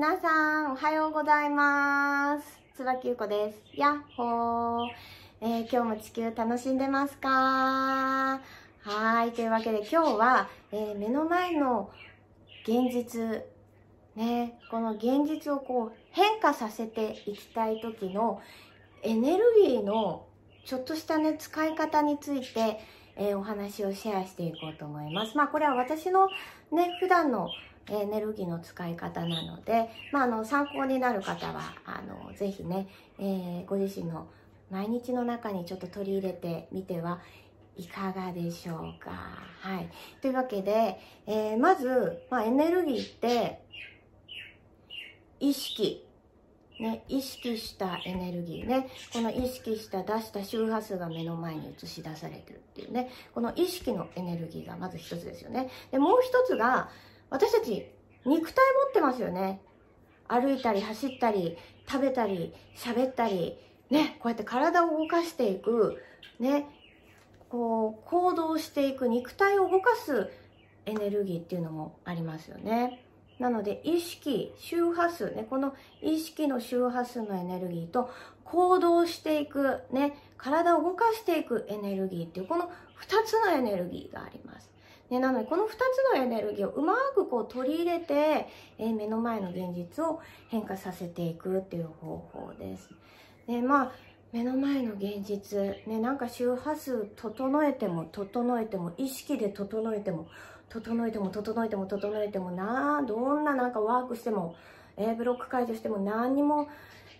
皆さん、おはようございます。椿ゆうこです。やっほー。えー今日も地球楽しんでますか？はーい。というわけで今日は、えー目の前の現実、ね、この現実をこう変化させていきたい時のエネルギーのちょっとしたね、使い方について、えーお話をシェアしていこうと思います。まあこれは私のね、普段のエネルギーの使い方なので、まあ、あの参考になる方はあのぜひね、えーご自身の毎日の中にちょっと取り入れてみてはいかがでしょうか。はい、というわけで、えーまず、まあ、エネルギーって意識。ね、意識したエネルギーね。この意識した出した周波数が目の前に映し出されてるっていうね。この意識のエネルギーがまず一つですよね。でもう一つが私たち肉体持ってますよね。歩いたり走ったり食べたり喋ったりねこうやって体を動かしていくねこう行動していく肉体を動かすエネルギーっていうのもありますよね。なので意識周波数ねこの意識の周波数のエネルギーと行動していくね体を動かしていくエネルギーっていうこの2つのエネルギーがあります。ね、なのでこの2つのエネルギーをうまくこう取り入れて、えー目の前の現実を変化させていくっていう方法です。でまあ目の前の現実、ね、なんか周波数整えても整えても意識で整えても整えても整えても整えてもなどんななんかワークしても、えブロック解除しても何にも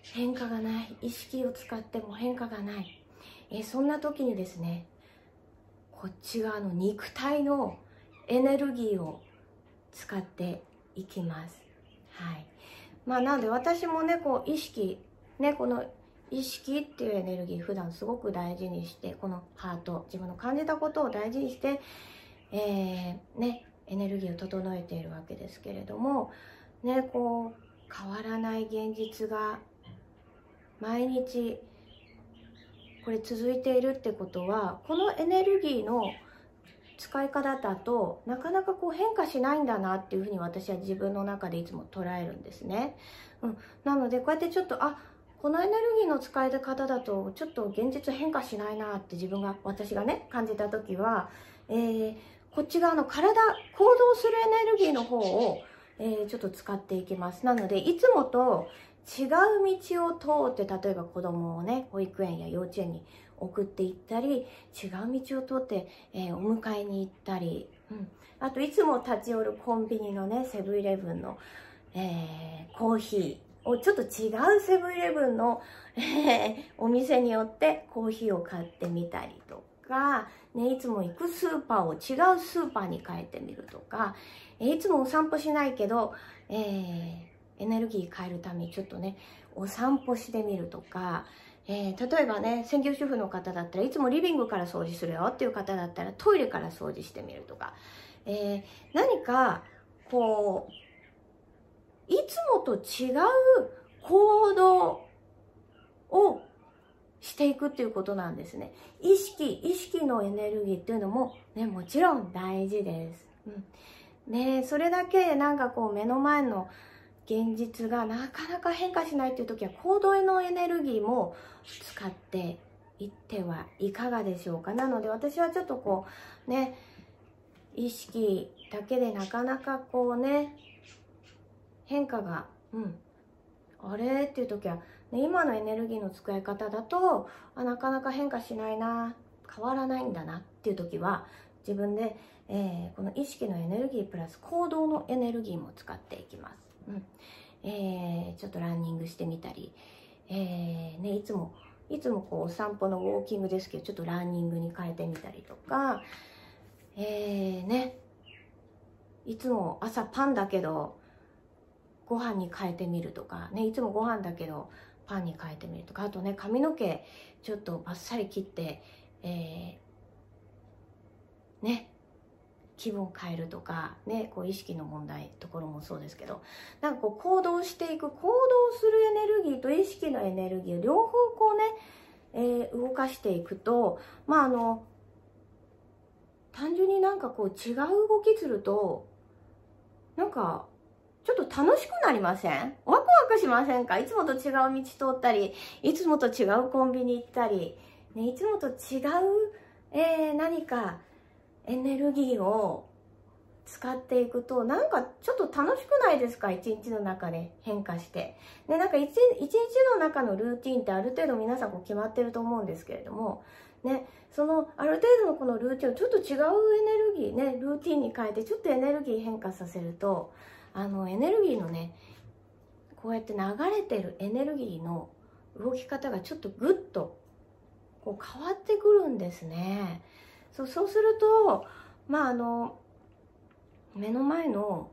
変化がない意識を使っても変化がない、えーそんな時にですねこっち側の肉体のエネルギーを使っていきます。はい。まあなので私もね、こう意識、ね、この意識っていうエネルギー普段すごく大事にして、このハート、自分の感じたことを大事にして、えー、ね、エネルギーを整えているわけですけれども、ね、こう変わらない現実が毎日これ続いているってことはこのエネルギーの使い方だとなかなかこう変化しないんだなっていうふうに私は自分の中でいつも捉えるんですね。うん、なのでこうやってちょっとあこのエネルギーの使い方だとちょっと現実変化しないなって自分が私がね感じた時は、えーこっち側の体行動するエネルギーの方を、えーちょっと使っていきます。なのでいつもと違う道を通って例えば子供をね保育園や幼稚園に送っていったり違う道を通って、えーお迎えに行ったり、うん、あといつも立ち寄るコンビニのねセブンイレブンの、えーコーヒーをちょっと違うセブンイレブンの、えーお店によってコーヒーを買ってみたりとか、ね、いつも行くスーパーを違うスーパーに変えてみるとか、えーいつもお散歩しないけど、えーエネルギー変えるためにちょっとねお散歩してみるとか、えー例えばね専業主婦の方だったらいつもリビングから掃除するよっていう方だったらトイレから掃除してみるとか、えー何かこういつもと違う行動をしていくっていうことなんですね。意識、意識のエネルギーっていうのもね、もちろん大事です。うん。ねそれだけなんかこう目の前の現実がなかなか変化しないっていう時は行動へのエネルギーも使っていってはいかがでしょうか？なので私はちょっとこうね意識だけでなかなかこうね変化がうんあれっていう時は、ね、今のエネルギーの使い方だとあなかなか変化しないな変わらないんだなっていう時は自分で、えーこの意識のエネルギープラス行動のエネルギーも使っていきます。うん。えーちょっとランニングしてみたり、えーね、いつもいつもこうお散歩のウォーキングですけどちょっとランニングに変えてみたりとか、えーね、いつも朝パンだけどご飯に変えてみるとか、ね、いつもご飯だけどパンに変えてみるとか。あとね髪の毛ちょっとバッサリ切って、えーね。気分を変えるとか、ね、こう意識の問題ところもそうですけどなんかこう行動していく行動するエネルギーと意識のエネルギーを両方こうね、えー動かしていくとまああの単純になんかこう違う動きするとなんかちょっと楽しくなりません？ワクワクしませんか？いつもと違う道通ったり、いつもと違うコンビニ行ったり、ね、いつもと違う、えー、何かエネルギーを使っていくと、なんかちょっと楽しくないですか？一日の中で変化して。で、なんか一日の中のルーティンってある程度皆さんこう決まってると思うんですけれども、ね、そのある程度のこのルーティンをちょっと違うエネルギーね、ルーティンに変えてちょっとエネルギー変化させると、あのエネルギーのね、こうやって流れてるエネルギーの動き方がちょっとグッとこう変わってくるんですね。そうそうすると、まああの、目の前の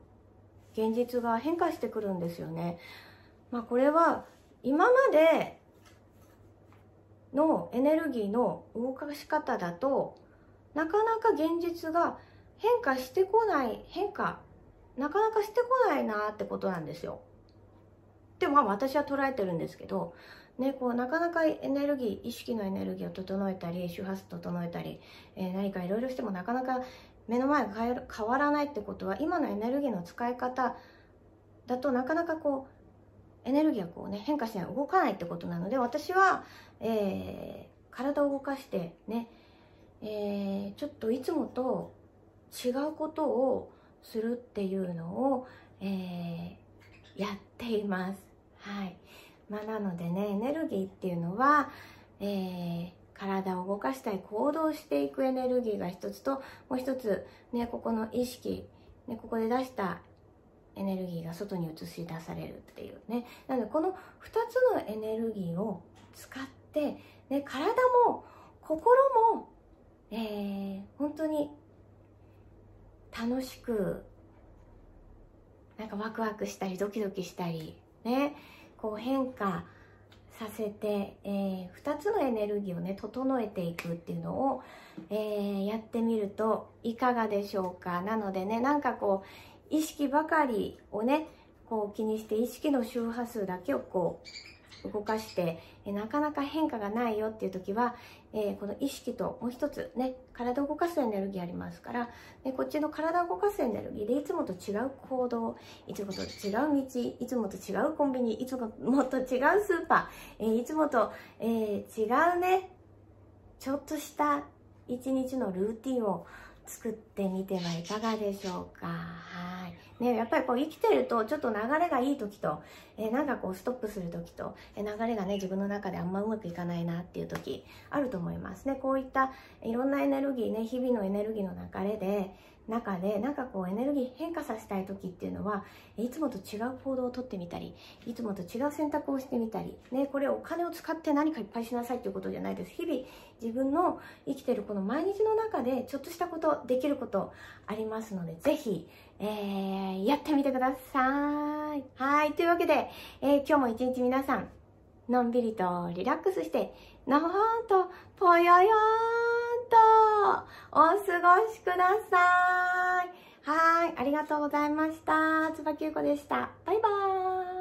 現実が変化してくるんですよね。まあこれは今までのエネルギーの動かし方だとなかなか現実が変化してこない変化なかなかしてこないなってことなんですよ。でも私は捉えてるんですけど、ね、こうなかなかエネルギー意識のエネルギーを整えたり周波数整えたり、えー、何かいろいろしてもなかなか目の前が変わらないってことは今のエネルギーの使い方だとなかなかこうエネルギーがこうね変化しない動かないってことなので私は、えー、体を動かしてね、えー、ちょっといつもと違うことをするっていうのを、えー、やっています。はい。まあ、なのでね、エネルギーっていうのは、えー、体を動かしたい、行動していくエネルギーが一つと、もう一つ、ね、ここの意識、ね、ここで出したエネルギーが外に映し出されるっていうね。なので、この2つのエネルギーを使って、ね、体も心も、えー、本当に楽しく、なんかワクワクしたりドキドキしたり、ね、こう変化させて、えー、2つのエネルギーをね、整えていくっていうのを、えー、やってみるといかがでしょうか。なのでね、なんかこう、意識ばかりをね、こう気にして意識の周波数だけをこう動かして、えなかなか変化がないよっていう時は、えー、この意識ともう一つね、体を動かすエネルギーありますから、ね、こっちの体を動かすエネルギーでいつもと違う行動、いつもと違う道、いつもと違うコンビニ、いつもと違うスーパー、えー、いつもと、えー、違うね、ちょっとした一日のルーティンを作ってみてはいかがでしょうか。はい。ね、やっぱりこう生きてるとちょっと流れがいい時と、えー、なんかこうストップする時と、えー、流れがね、自分の中であんまうまくいかないなっていう時あると思いますね。こういったいろんなエネルギーね、日々のエネルギーの流れで、中でなんかこうエネルギー変化させたい時っていうのはいつもと違う行動をとってみたりいつもと違う選択をしてみたり、ね、これお金を使って何かいっぱいしなさいっていうことじゃないです日々自分の生きてるこの毎日の中でちょっとしたことできることありますのでぜひ、えー、やってみてくださいはいというわけで、えー、今日も一日皆さんのんびりとリラックスしてのほほんとぽよよーんとお過ごしください。はい、ありがとうございました。つばきゅうこでした。バイバーイ。